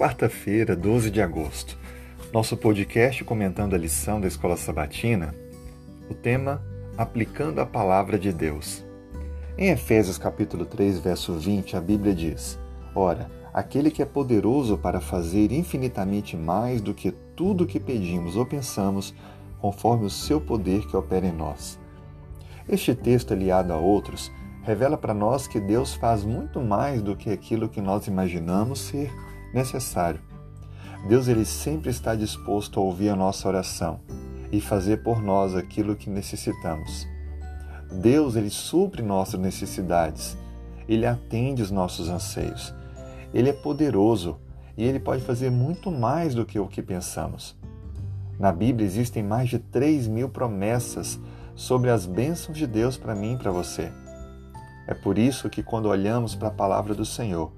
Quarta-feira, 12 de agosto. Nosso podcast comentando a lição da Escola Sabatina. O tema Aplicando a Palavra de Deus. Em Efésios capítulo 3, verso 20, a Bíblia diz: Ora, aquele que é poderoso para fazer infinitamente mais do que tudo que pedimos ou pensamos, conforme o seu poder que opera em nós. Este texto, aliado a outros, revela para nós que Deus faz muito mais do que aquilo que nós imaginamos ser necessário. Deus ele sempre está disposto a ouvir a nossa oração e fazer por nós aquilo que necessitamos. Deus ele supre nossas necessidades, ele atende os nossos anseios. Ele é poderoso e ele pode fazer muito mais do que o que pensamos. Na Bíblia existem mais de 3 mil promessas sobre as bênçãos de Deus para mim e para você. É por isso que, quando olhamos para a palavra do Senhor,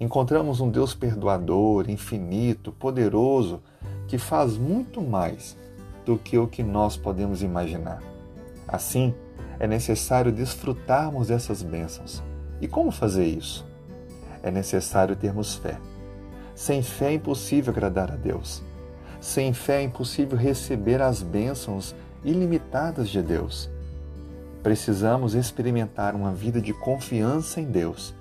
encontramos um Deus perdoador, infinito, poderoso, que faz muito mais do que o que nós podemos imaginar. Assim, é necessário desfrutarmos dessas bênçãos. E como fazer isso? É necessário termos fé. Sem fé é impossível agradar a Deus. Sem fé é impossível receber as bênçãos ilimitadas de Deus. Precisamos experimentar uma vida de confiança em Deus,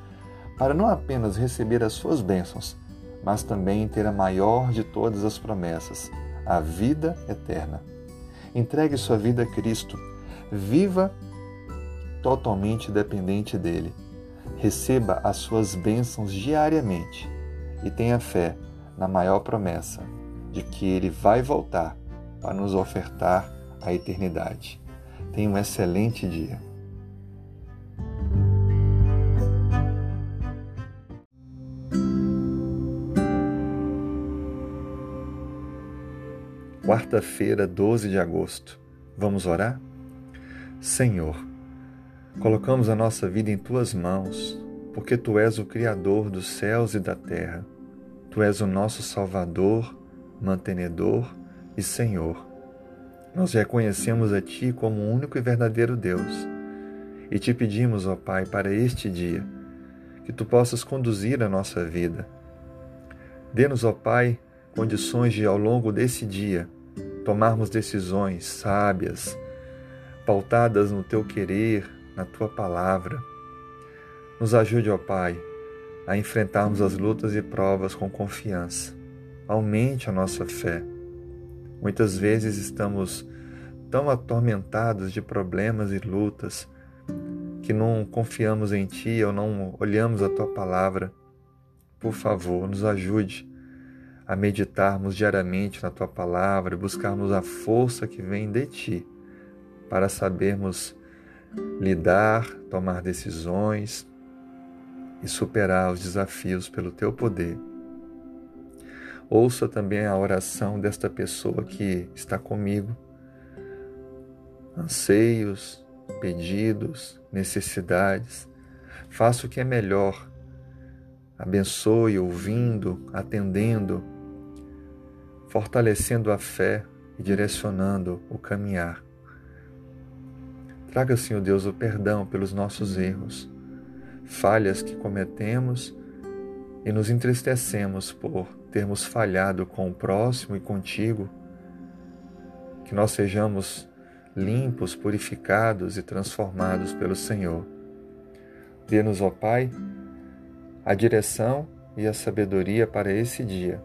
para não apenas receber as suas bênçãos, mas também ter a maior de todas as promessas, a vida eterna. Entregue sua vida a Cristo, viva totalmente dependente dele. Receba as suas bênçãos diariamente e tenha fé na maior promessa de que ele vai voltar para nos ofertar a eternidade. Tenha um excelente dia. Quarta-feira, 12 de agosto. Vamos orar? Senhor, colocamos a nossa vida em tuas mãos, porque tu és o Criador dos céus e da terra. Tu és o nosso Salvador, mantenedor e Senhor. Nós reconhecemos a Ti como o único e verdadeiro Deus e te pedimos, ó Pai, para este dia, que Tu possas conduzir a nossa vida. Dê-nos, ó Pai, condições de, ao longo desse dia, tomarmos decisões sábias, pautadas no Teu querer, na Tua palavra. Nos ajude, ó Pai, a enfrentarmos as lutas e provas com confiança. Aumente a nossa fé Muitas vezes estamos tão atormentados de problemas e lutas que não confiamos em Ti ou não olhamos a Tua palavra. Por favor, nos ajude a meditarmos diariamente na Tua palavra e buscarmos a força que vem de Ti para sabermos lidar, tomar decisões e superar os desafios pelo Teu poder. Ouça também a oração desta pessoa que está comigo. Anseios, pedidos, necessidades. Faça o que é melhor. Abençoe ouvindo, atendendo, fortalecendo a fé e direcionando o caminhar. Traga, Senhor Deus, o perdão pelos nossos erros, falhas que cometemos e nos entristecemos por termos falhado com o próximo e contigo, que nós sejamos limpos, purificados e transformados pelo Senhor. Dê-nos, ó Pai, a direção e a sabedoria para esse dia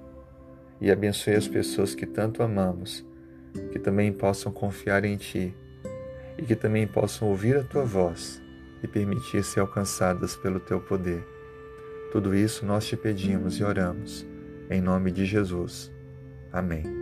e abençoe as pessoas que tanto amamos, que também possam confiar em Ti e que também possam ouvir a Tua voz e permitir ser alcançadas pelo Teu poder. Tudo isso nós te pedimos e oramos em nome de Jesus. Amém.